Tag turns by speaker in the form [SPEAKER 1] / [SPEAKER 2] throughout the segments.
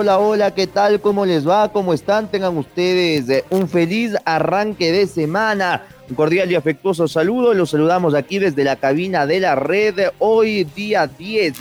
[SPEAKER 1] Hola, hola, ¿qué tal? ¿Cómo les va? ¿Cómo están? Tengan ustedes eh, un feliz arranque de semana. Un cordial y afectuoso saludo. Los saludamos aquí desde la cabina de la red. Hoy día 10,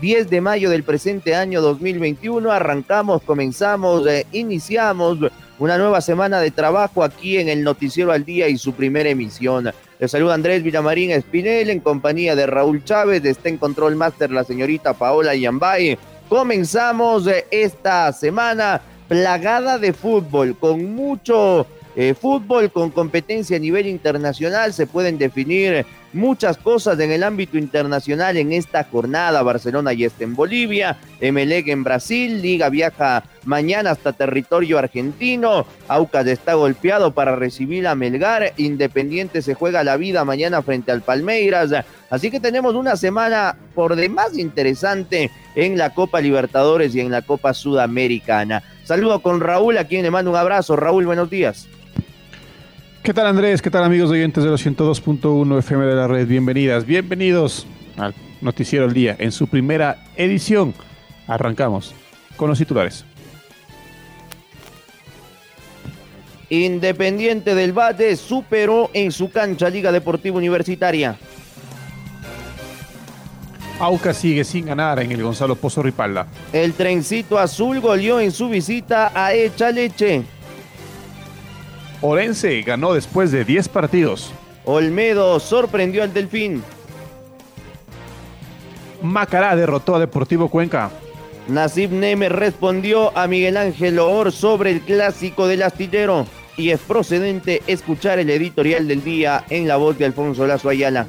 [SPEAKER 1] 10 de mayo del presente año 2021. Arrancamos, comenzamos, eh, iniciamos una nueva semana de trabajo aquí en el Noticiero al Día y su primera emisión. Les saluda Andrés Villamarín Espinel en compañía de Raúl Chávez. Está en Control Master la señorita Paola Yambay Comenzamos eh, esta semana plagada de fútbol, con mucho eh, fútbol, con competencia a nivel internacional. Se pueden definir muchas cosas en el ámbito internacional en esta jornada. Barcelona ya está en Bolivia, Emelec en Brasil, Liga viaja mañana hasta territorio argentino, Aucas está golpeado para recibir a Melgar, Independiente se juega la vida mañana frente al Palmeiras, así que tenemos una semana por demás interesante en la Copa Libertadores y en la Copa Sudamericana. Saludo con Raúl, a quien le mando un abrazo. Raúl, buenos días.
[SPEAKER 2] ¿Qué tal Andrés? ¿Qué tal amigos oyentes de los 102.1 FM de la red? Bienvenidas, bienvenidos al Noticiero del Día en su primera edición. Arrancamos con los titulares.
[SPEAKER 1] Independiente del Valle superó en su cancha Liga Deportiva Universitaria.
[SPEAKER 2] Aucas sigue sin ganar en el Gonzalo Pozo Ripalda.
[SPEAKER 1] El trencito azul goleó en su visita a Echaleche.
[SPEAKER 2] Orense ganó después de 10 partidos.
[SPEAKER 1] Olmedo sorprendió al Delfín.
[SPEAKER 2] Macará derrotó a Deportivo Cuenca.
[SPEAKER 1] Nasib Neme respondió a Miguel Ángel Or sobre el clásico del astillero y es procedente escuchar el editorial del día en la voz de Alfonso Lazo Ayala.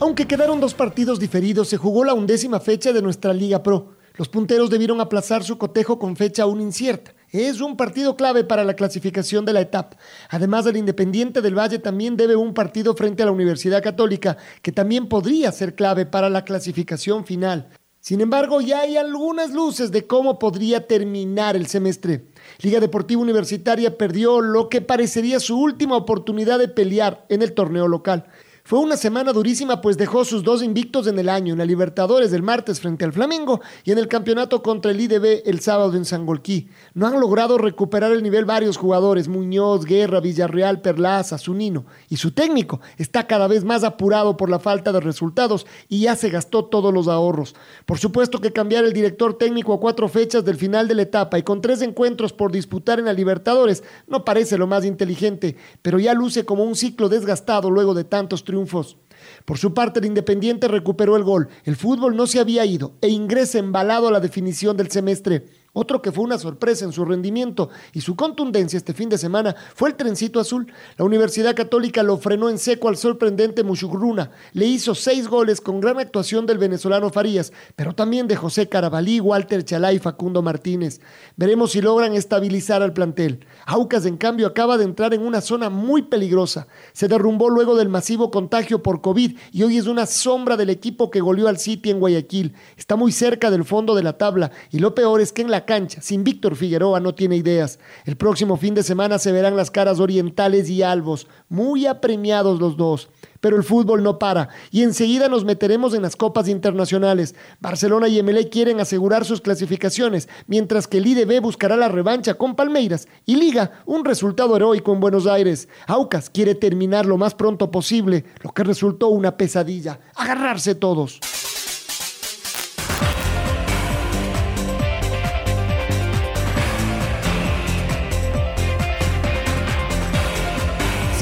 [SPEAKER 3] Aunque quedaron dos partidos diferidos, se jugó la undécima fecha de nuestra Liga Pro. Los punteros debieron aplazar su cotejo con fecha aún incierta. Es un partido clave para la clasificación de la etapa. Además del Independiente del Valle también debe un partido frente a la Universidad Católica, que también podría ser clave para la clasificación final. Sin embargo, ya hay algunas luces de cómo podría terminar el semestre. Liga Deportiva Universitaria perdió lo que parecería su última oportunidad de pelear en el torneo local. Fue una semana durísima pues dejó sus dos invictos en el año, en la Libertadores del martes frente al Flamengo y en el campeonato contra el IDB el sábado en Sangolquí. No han logrado recuperar el nivel varios jugadores, Muñoz, Guerra, Villarreal, Perlaza, Zunino, y su técnico está cada vez más apurado por la falta de resultados y ya se gastó todos los ahorros. Por supuesto que cambiar el director técnico a cuatro fechas del final de la etapa y con tres encuentros por disputar en la Libertadores no parece lo más inteligente, pero ya luce como un ciclo desgastado luego de tantos triunfos triunfos. Por su parte, el Independiente recuperó el gol. El fútbol no se había ido e ingresa embalado a la definición del semestre. Otro que fue una sorpresa en su rendimiento y su contundencia este fin de semana fue el trencito azul. La Universidad Católica lo frenó en seco al sorprendente Mushugruna. Le hizo seis goles con gran actuación del venezolano Farías, pero también de José Carabalí, Walter Chalá y Facundo Martínez. Veremos si logran estabilizar al plantel. Aucas, en cambio, acaba de entrar en una zona muy peligrosa. Se derrumbó luego del masivo contagio por COVID y hoy es una sombra del equipo que goleó al City en Guayaquil. Está muy cerca del fondo de la tabla y lo peor es que en la cancha. Sin Víctor Figueroa no tiene ideas. El próximo fin de semana se verán las caras orientales y albos, muy apremiados los dos. Pero el fútbol no para y enseguida nos meteremos en las copas internacionales. Barcelona y MLE quieren asegurar sus clasificaciones, mientras que el IDB buscará la revancha con Palmeiras y Liga un resultado heroico en Buenos Aires. Aucas quiere terminar lo más pronto posible, lo que resultó una pesadilla. Agarrarse todos.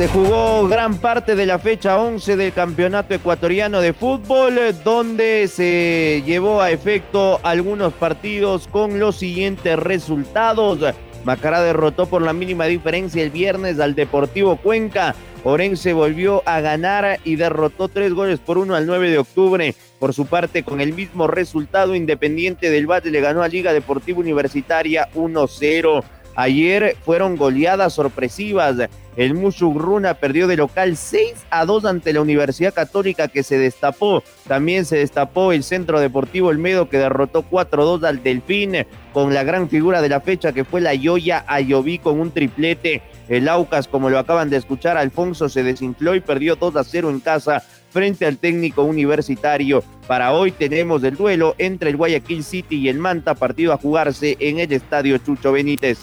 [SPEAKER 1] Se jugó gran parte de la fecha 11 del Campeonato Ecuatoriano de Fútbol, donde se llevó a efecto algunos partidos con los siguientes resultados. Macará derrotó por la mínima diferencia el viernes al Deportivo Cuenca. Orense volvió a ganar y derrotó tres goles por uno al 9 de octubre. Por su parte, con el mismo resultado, Independiente del Valle le ganó a Liga Deportiva Universitaria 1-0. Ayer fueron goleadas sorpresivas. El Mushugruna perdió de local 6 a 2 ante la Universidad Católica que se destapó. También se destapó el Centro Deportivo Olmedo que derrotó 4-2 al Delfín con la gran figura de la fecha que fue la Yoya Ayoví con un triplete. El Aucas, como lo acaban de escuchar, Alfonso se desinfló y perdió 2 a 0 en casa frente al técnico universitario. Para hoy tenemos el duelo entre el Guayaquil City y el Manta, partido a jugarse en el estadio Chucho Benítez.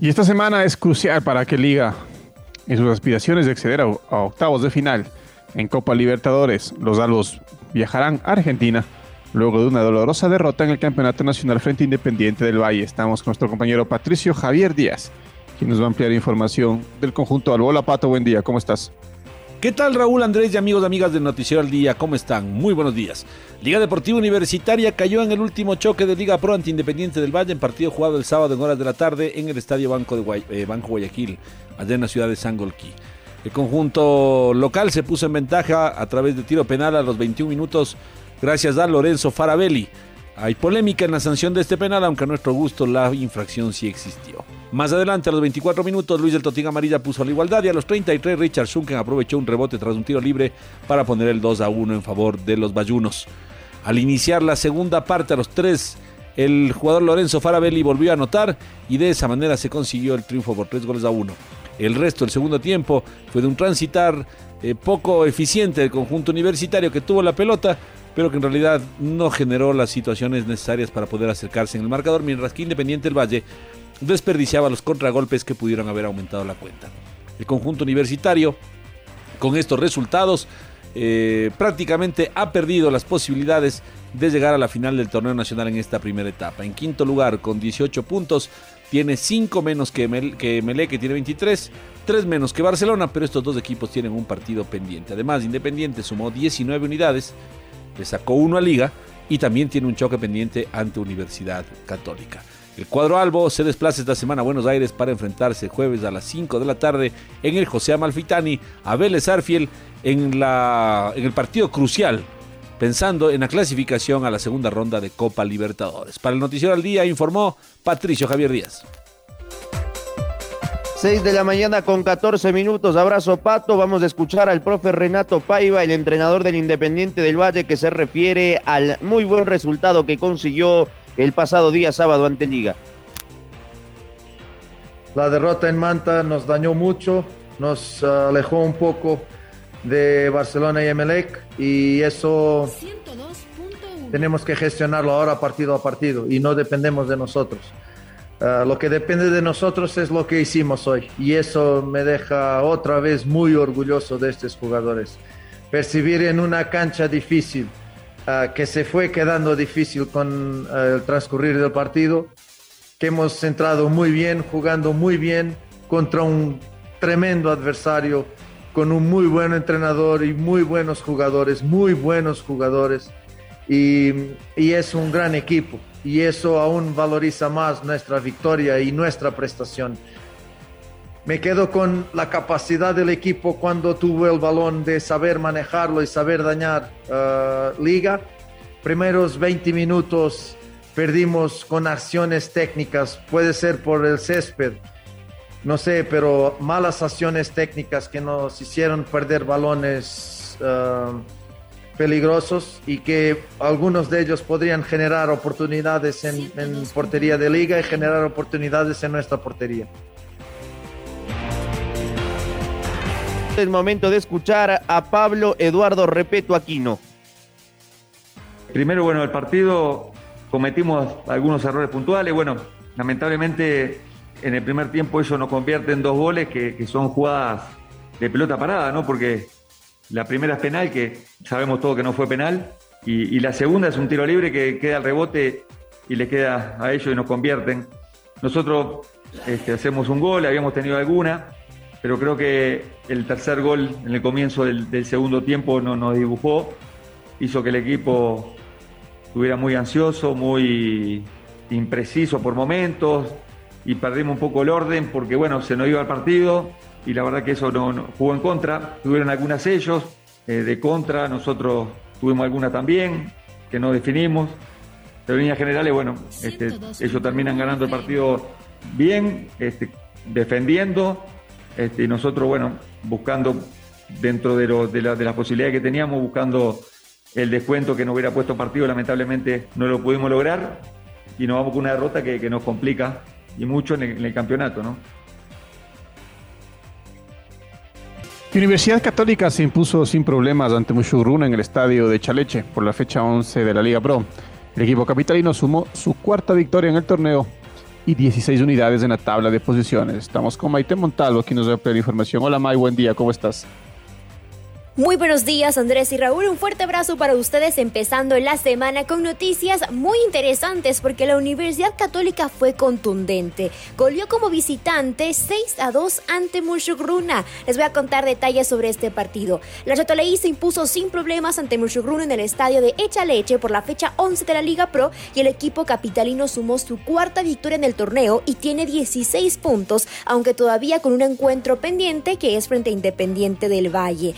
[SPEAKER 2] Y esta semana es crucial para que Liga, en sus aspiraciones de acceder a, octavos de final en Copa Libertadores, los albos viajarán a Argentina luego de una dolorosa derrota en el Campeonato Nacional frente Independiente del Valle. Estamos con nuestro compañero Patricio Javier Díaz, quien nos va a ampliar información del conjunto Albo. Hola Pato, buen día, ¿cómo estás?
[SPEAKER 4] ¿Qué tal Raúl Andrés y amigos y amigas del Noticiero al Día? ¿Cómo están? Muy buenos días. Liga Deportiva Universitaria cayó en el último choque de Liga Pro ante Independiente del Valle en partido jugado el sábado en horas de la tarde en el Estadio Banco, de eh, Banco Guayaquil, allá en la ciudad de Sangolquí. El conjunto local se puso en ventaja a través de tiro penal a los 21 minutos gracias a Lorenzo Farabelli. Hay polémica en la sanción de este penal, aunque a nuestro gusto la infracción sí existió. Más adelante, a los 24 minutos, Luis del Totín Amarilla puso la igualdad y a los 33, Richard Schunken aprovechó un rebote tras un tiro libre para poner el 2 a 1 en favor de los bayunos. Al iniciar la segunda parte, a los 3, el jugador Lorenzo Farabelli volvió a anotar y de esa manera se consiguió el triunfo por 3 goles a 1. El resto del segundo tiempo fue de un transitar eh, poco eficiente del conjunto universitario que tuvo la pelota, pero que en realidad no generó las situaciones necesarias para poder acercarse en el marcador, mientras que Independiente del Valle desperdiciaba los contragolpes que pudieron haber aumentado la cuenta. El conjunto universitario, con estos resultados, eh, prácticamente ha perdido las posibilidades de llegar a la final del torneo nacional en esta primera etapa. En quinto lugar, con 18 puntos, tiene 5 menos que, Mel que Melé, que tiene 23, 3 menos que Barcelona, pero estos dos equipos tienen un partido pendiente. Además, Independiente sumó 19 unidades, le sacó uno a Liga y también tiene un choque pendiente ante Universidad Católica. El cuadro Albo se desplaza esta semana a Buenos Aires para enfrentarse jueves a las 5 de la tarde en el José Amalfitani a Vélez Arfiel en, la, en el partido crucial, pensando en la clasificación a la segunda ronda de Copa Libertadores. Para el Noticiero al Día informó Patricio Javier Díaz.
[SPEAKER 1] 6 de la mañana con 14 minutos. Abrazo Pato. Vamos a escuchar al profe Renato Paiva, el entrenador del Independiente del Valle, que se refiere al muy buen resultado que consiguió el pasado día sábado ante Liga.
[SPEAKER 5] La derrota en Manta nos dañó mucho, nos alejó un poco de Barcelona y Emelec y eso tenemos que gestionarlo ahora partido a partido y no dependemos de nosotros. Uh, lo que depende de nosotros es lo que hicimos hoy y eso me deja otra vez muy orgulloso de estos jugadores. Percibir en una cancha difícil, que se fue quedando difícil con uh, el transcurrir del partido, que hemos entrado muy bien, jugando muy bien contra un tremendo adversario, con un muy buen entrenador y muy buenos jugadores, muy buenos jugadores. Y, y es un gran equipo y eso aún valoriza más nuestra victoria y nuestra prestación. Me quedo con la capacidad del equipo cuando tuvo el balón de saber manejarlo y saber dañar uh, liga. Primeros 20 minutos perdimos con acciones técnicas, puede ser por el césped, no sé, pero malas acciones técnicas que nos hicieron perder balones. Uh, peligrosos y que algunos de ellos podrían generar oportunidades en, en, portería de liga y generar oportunidades en nuestra portería.
[SPEAKER 1] Es momento de escuchar a Pablo Eduardo Repeto Aquino.
[SPEAKER 6] Primero, bueno, el partido cometimos algunos errores puntuales. Bueno, lamentablemente en el primer tiempo eso nos convierte en dos goles que, son jugadas de pelota parada, ¿no? Porque la primera es penal, que sabemos todo que no fue penal. Y, y, la segunda es un tiro libre que queda al rebote y le queda a ellos y nos convierten. nosotros este, hacemos un gol, habíamos tenido alguna, pero creo que el tercer gol en el comienzo del, segundo tiempo no, nos dibujó, hizo que el equipo estuviera muy ansioso, muy impreciso por momentos y perdimos un poco el orden porque bueno, se nos iba el partido y la verdad que eso no, jugó en contra. Tuvieron algunas ellos eh, de contra, nosotros tuvimos alguna también que no definimos. Pero en líneas generales, bueno, este, ellos terminan ganando el partido bien, este, defendiendo, este, nosotros, bueno, buscando dentro de, lo, de, la, de las posibilidades que teníamos, buscando el descuento que nos hubiera puesto partido, lamentablemente no lo pudimos lograr y nos vamos con una derrota que, nos complica y mucho en el, campeonato, ¿no?
[SPEAKER 2] Universidad Católica se impuso sin problemas ante Mushuruna en el estadio de Chaleche por la fecha 11 de la Liga Pro. El equipo capitalino sumó su cuarta victoria en el torneo y 16 unidades en la tabla de posiciones. Estamos con Maite Montalvo, aquí nos da la información. Hola May, buen día, ¿cómo estás?
[SPEAKER 7] Muy buenos días Andrés y Raúl, un fuerte abrazo para ustedes empezando la semana con noticias muy interesantes porque la Universidad Católica fue contundente. Goleó como visitante 6 a 2 ante Mushugruna. Les voy a contar detalles sobre este partido. La Chatoleí se impuso sin problemas ante Mushugruna en el estadio de Echaleche por la fecha 11 de la Liga Pro y el equipo capitalino sumó su cuarta victoria en el torneo y tiene 16 puntos, aunque todavía con un encuentro pendiente que es frente a Independiente del Valle.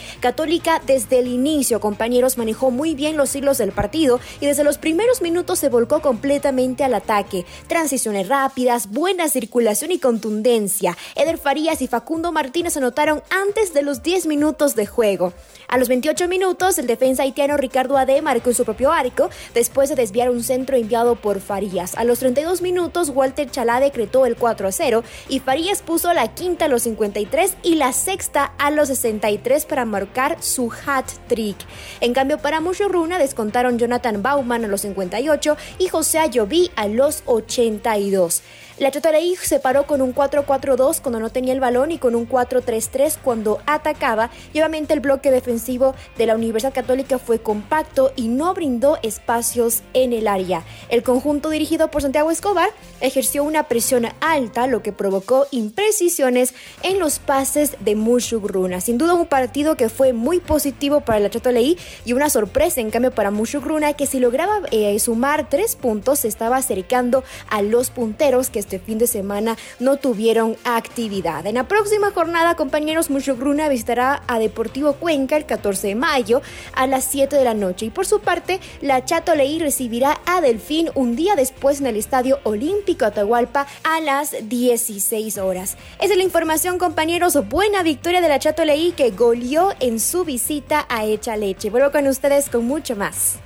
[SPEAKER 7] Desde el inicio, compañeros, manejó muy bien los hilos del partido y desde los primeros minutos se volcó completamente al ataque. Transiciones rápidas, buena circulación y contundencia. Eder Farías y Facundo Martínez anotaron antes de los 10 minutos de juego. A los 28 minutos, el defensa haitiano Ricardo Ade marcó en su propio arco después de desviar un centro enviado por Farías. A los 32 minutos, Walter Chalá decretó el 4 a 0 y Farías puso la quinta a los 53 y la sexta a los 63 para marcar su hat trick. En cambio, para Runa descontaron Jonathan Bauman a los 58 y José Ayoví a los 82. La Chotaraí se paró con un 4-4-2 cuando no tenía el balón y con un 4-3-3 cuando atacaba. Y obviamente el bloque defensivo de la Universidad Católica fue compacto y no brindó espacios en el área. El conjunto dirigido por Santiago Escobar ejerció una presión alta, lo que provocó imprecisiones en los pases de Mushugruna. Sin duda un partido que fue muy positivo para la Chotolaí y una sorpresa en cambio para Mushugruna que si lograba eh, sumar tres puntos se estaba acercando a los punteros que este fin de semana no tuvieron actividad. En la próxima jornada, compañeros, Mushugruna visitará a Deportivo Cuenca el 14 de mayo a las 7 de la noche. Y por su parte, la Chato Leí recibirá a Delfín un día después en el Estadio Olímpico Atahualpa a las 16 horas. Esa es la información, compañeros. Buena victoria de la Chato Leí que goleó en su visita a Echa Leche. Vuelvo con ustedes con mucho más.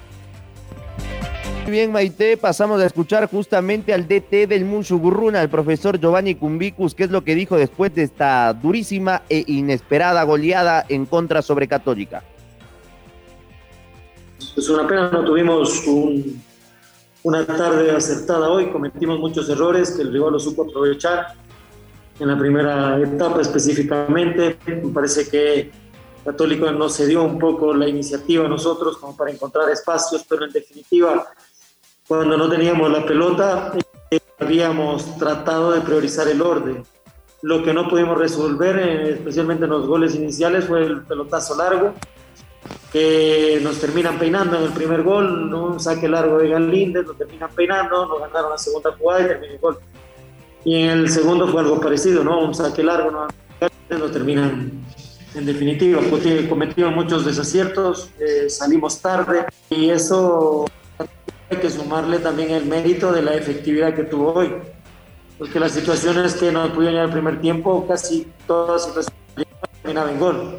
[SPEAKER 1] Muy bien, Maite, pasamos a escuchar justamente al DT del Munshugurruna, al profesor Giovanni Cumbicus, qué es lo que dijo después de esta durísima e inesperada goleada en contra sobre Católica.
[SPEAKER 8] Es una pena, no tuvimos una tarde acertada hoy, cometimos muchos errores que el rival lo supo aprovechar en la primera etapa específicamente. Me parece que Católico no se dio un poco la iniciativa a nosotros como para encontrar espacios, pero en definitiva cuando no teníamos la pelota, eh, habíamos tratado de priorizar el orden. Lo que no pudimos resolver, eh, especialmente en los goles iniciales, fue el pelotazo largo, que nos terminan peinando en el primer gol, un saque largo de Galíndez, nos terminan peinando, nos ganaron la segunda jugada y terminó el gol. Y en el segundo fue algo parecido, ¿no? Un saque largo, ¿no? nos terminan en definitiva, cometimos muchos desaciertos, eh, salimos tarde y eso hay que sumarle también el mérito de la efectividad que tuvo hoy. Porque las situaciones que nos pudieron llegar al primer tiempo, casi todas terminaban en gol.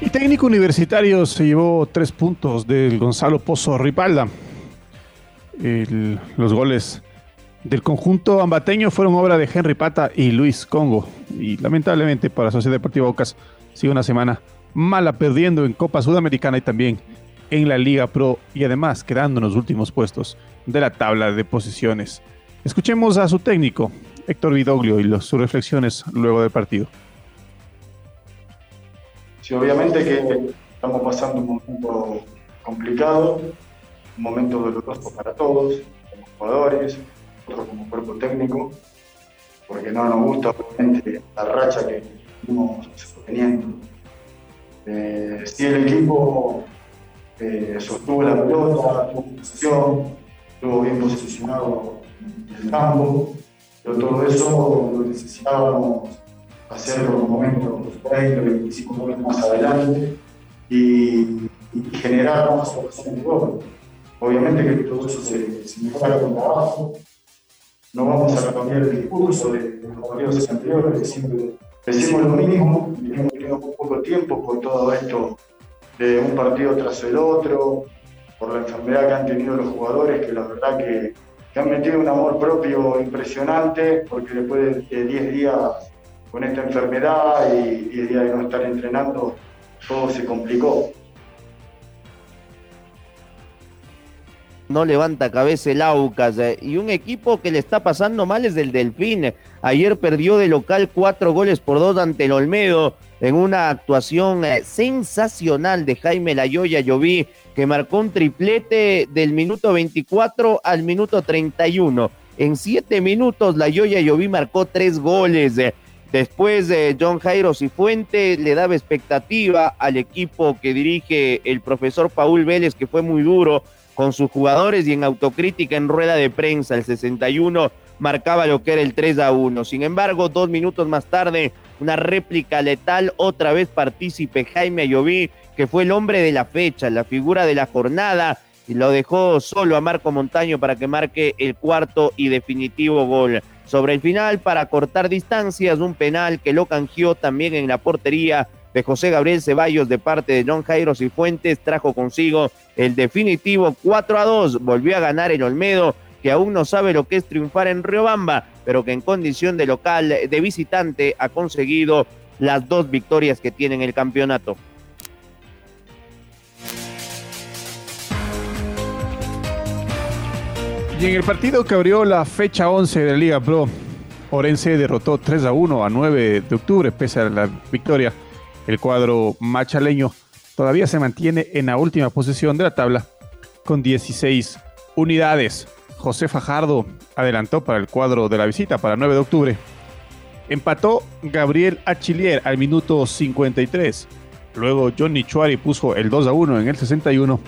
[SPEAKER 2] Y técnico universitario se llevó tres puntos del Gonzalo Pozo Ripalda. los goles del conjunto ambateño fueron obra de Henry Pata y Luis Congo. Y lamentablemente para la Sociedad Deportiva Ocas sigue una semana mala perdiendo en Copa Sudamericana y también en la Liga Pro y además quedando en los últimos puestos de la tabla de posiciones. Escuchemos a su técnico, Héctor Vidoglio, y sus reflexiones luego del partido.
[SPEAKER 9] Sí, obviamente que estamos pasando un momento complicado, un momento doloroso para todos, como jugadores, como cuerpo técnico, porque no nos gusta la racha que estamos sosteniendo. Eh, si el equipo eh, sostuvo la pelota, tuvo posición, estuvo bien posicionado en el campo, pero todo eso lo necesitábamos hacerlo en momentos 20, 25 minutos más adelante y, y generar más ocasiones de gol. Obviamente que todo eso se, se mejora con trabajo. No vamos a cambiar el discurso de, los partidos anteriores, decimos lo mismo, hemos tenido poco tiempo por todo esto de un partido tras el otro, por la enfermedad que han tenido los jugadores, que la verdad que, que han metido un amor propio impresionante, porque después de 10 días con esta enfermedad y 10 días de no estar entrenando, todo se complicó.
[SPEAKER 1] No levanta cabeza el Aucas. eh, y un equipo que le está pasando mal es el Delfín. Ayer perdió de local cuatro goles por dos ante el Olmedo en una actuación eh, sensacional de Jaime Layoya Lloví, que marcó un triplete del minuto 24 al minuto 31. En siete minutos, Layoya Lloví marcó tres goles. eh. Después de John Jairo Cifuente le daba expectativa al equipo que dirige el profesor Paul Vélez, que fue muy duro con sus jugadores y en autocrítica en rueda de prensa, el 61 marcaba lo que era el 3 a 1. Sin embargo, dos minutos más tarde, una réplica letal, otra vez partícipe Jaime Ayoví, que fue el hombre de la fecha, la figura de la jornada, y lo dejó solo a Marco Montaño para que marque el cuarto y definitivo gol. Sobre el final, para cortar distancias, un penal que lo canjeó también en la portería de José Gabriel Ceballos de parte de John Jairo Cifuentes trajo consigo el definitivo 4 a 2. Volvió a ganar el Olmedo, que aún no sabe lo que es triunfar en Riobamba, pero que en condición de local, de visitante, ha conseguido las dos victorias que tiene en el campeonato.
[SPEAKER 2] Y en el partido que abrió la fecha 11 de la Liga Pro, Orense derrotó 3 a 1 a 9 de octubre, pese a la victoria. El cuadro machaleño todavía se mantiene en la última posición de la tabla con 16 unidades. José Fajardo adelantó para el cuadro de la visita para 9 de octubre. Empató Gabriel Achillier al minuto 53. Luego Johnny Chuari puso el 2 a 1 en el 61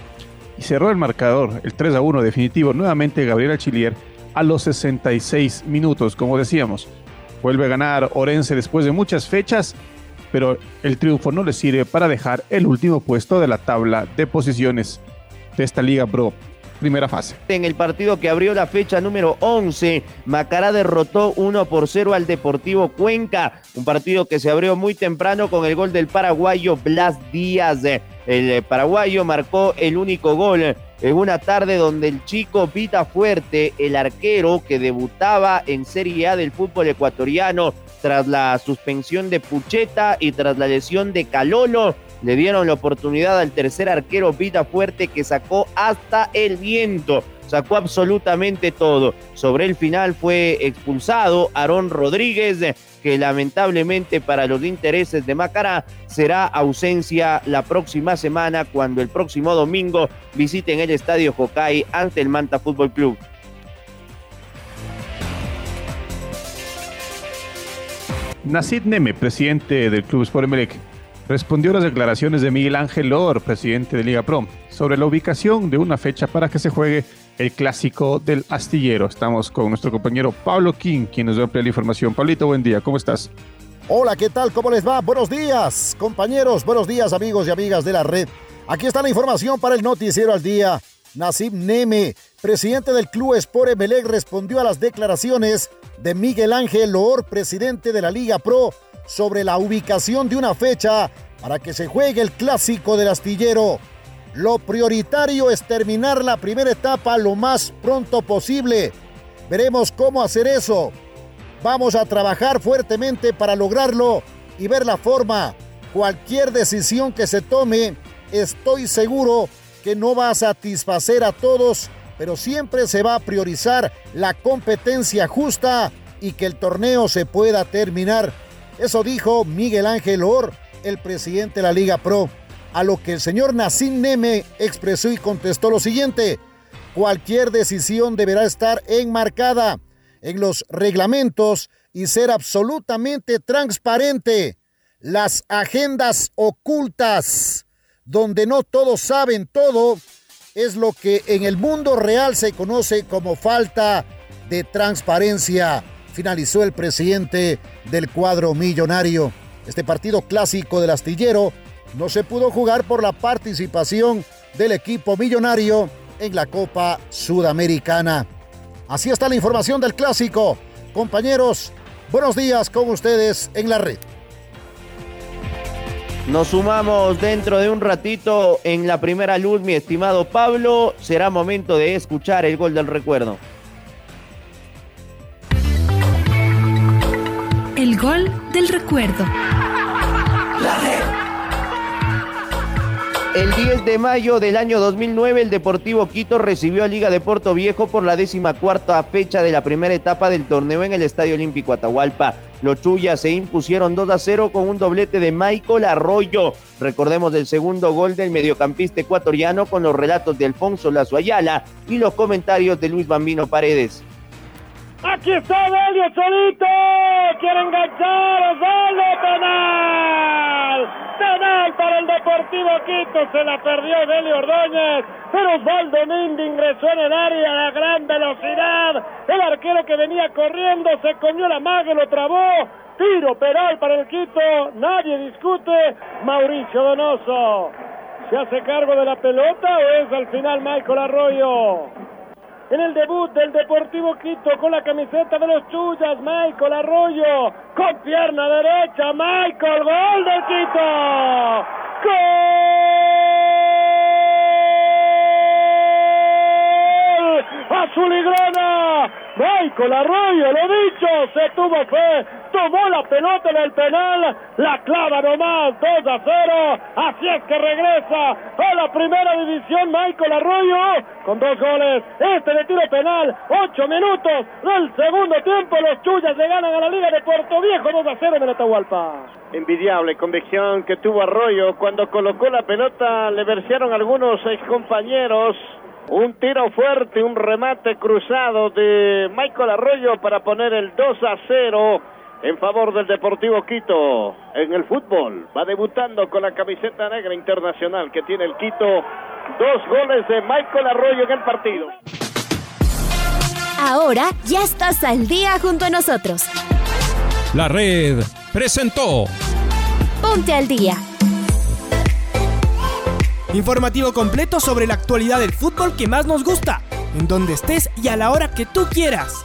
[SPEAKER 2] y cerró el marcador, el 3 a 1 definitivo, nuevamente Gabriel Achillier a los 66 minutos, como decíamos. Vuelve a ganar Orense después de muchas fechas, pero el triunfo no le sirve para dejar el último puesto de la tabla de posiciones de esta Liga Pro. Primera fase.
[SPEAKER 1] En el partido que abrió la fecha número 11, Macará derrotó 1 por 0 al Deportivo Cuenca. Un partido que se abrió muy temprano con el gol del paraguayo Blas Díaz. El eh, paraguayo marcó el único gol en una tarde donde el chico Vita Fuerte, el arquero que debutaba en Serie A del fútbol ecuatoriano tras la suspensión de Pucheta y tras la lesión de Calolo, le dieron la oportunidad al tercer arquero Vita Fuerte que sacó hasta el viento, sacó absolutamente todo. Sobre el final fue expulsado Aarón Rodríguez, que lamentablemente para los intereses de Macará será ausencia la próxima semana cuando el próximo domingo visiten el estadio Jocay ante el Manta Fútbol Club.
[SPEAKER 2] Nacid Neme, presidente del Club Sport Emelec, respondió a las declaraciones de Miguel Ángel Lor, presidente de Liga Pro, sobre la ubicación de una fecha para que se juegue el clásico del astillero. Estamos con nuestro compañero Pablo King, quien nos va a ampliar la información. Pablito, buen día, ¿cómo estás?
[SPEAKER 10] Hola, ¿qué tal? ¿Cómo les va? Buenos días, compañeros. Buenos días, amigos y amigas de la red. Aquí está la información para el noticiero al día. Nasib Neme, presidente del Club Sport Emelec, respondió a las declaraciones de Miguel Ángel Loor, presidente de la Liga Pro, sobre la ubicación de una fecha para que se juegue el clásico del astillero. Lo prioritario es terminar la primera etapa lo más pronto posible. Veremos cómo hacer eso. Vamos a trabajar fuertemente para lograrlo y ver la forma. Cualquier decisión que se tome, estoy seguro que no va a satisfacer a todos, pero siempre se va a priorizar la competencia justa y que el torneo se pueda terminar. Eso dijo Miguel Ángel Or, el presidente de la Liga Pro, a lo que el señor Nassim Neme expresó y contestó lo siguiente, cualquier decisión deberá estar enmarcada en los reglamentos y ser absolutamente transparente. Las agendas ocultas, donde no todos saben todo, es lo que en el mundo real se conoce como falta de transparencia, finalizó el presidente del cuadro millonario. Este partido clásico del astillero no se pudo jugar por la participación del equipo millonario en la Copa Sudamericana. Así está la información del clásico. Compañeros, buenos días con ustedes en la red.
[SPEAKER 1] Nos sumamos dentro de un ratito en la primera luz, mi estimado Pablo. Será momento de escuchar el gol del recuerdo.
[SPEAKER 11] El gol del recuerdo.
[SPEAKER 1] El 10 de mayo del año 2009, el Deportivo Quito recibió a Liga de Puerto Viejo por la décima cuarta fecha de la primera etapa del torneo en el Estadio Olímpico Atahualpa. Los Chuyas se impusieron 2 a 0 con un doblete de Michael Arroyo. Recordemos el segundo gol del mediocampista ecuatoriano con los relatos de Alfonso Lazo Ayala y los comentarios de Luis Bambino Paredes.
[SPEAKER 12] Aquí está Delio solito. Quiere enganchar. Osvaldo penal. Penal para el Deportivo Quito. Se la perdió Delio Ordóñez. Pero Osvaldo Mindi ingresó en el área a gran velocidad. El arquero que venía corriendo se comió la maga lo trabó. Tiro penal para el Quito. Nadie discute. Mauricio Donoso. ¿Se hace cargo de la pelota o es al final Michael Arroyo? En el debut del Deportivo Quito con la camiseta de los Chuyas, Michael Arroyo, con pierna derecha, Michael, gol del Quito. ¡Gol! Azul y grana. Michael Arroyo, lo dicho, se tuvo fe, tomó la pelota en el penal, la clava nomás, 2 a 0, así es que regresa a la primera división Michael Arroyo con dos goles, este de tiro penal, 8 minutos del segundo tiempo, los Chuyas le ganan a la Liga de Puerto Viejo 2 a 0 en el Atahualpa.
[SPEAKER 13] Envidiable convicción que tuvo Arroyo. Cuando colocó la pelota, le versearon algunos ex compañeros. Un tiro fuerte, un remate cruzado de Michael Arroyo para poner el 2 a 0 en favor del Deportivo Quito en el fútbol. Va debutando con la camiseta negra internacional que tiene el Quito. Dos goles de Michael Arroyo en el partido.
[SPEAKER 11] Ahora ya estás al día junto a nosotros.
[SPEAKER 14] La red presentó
[SPEAKER 11] Ponte al día.
[SPEAKER 15] Informativo completo sobre la actualidad del fútbol que más nos gusta, en donde estés y a la hora que tú quieras.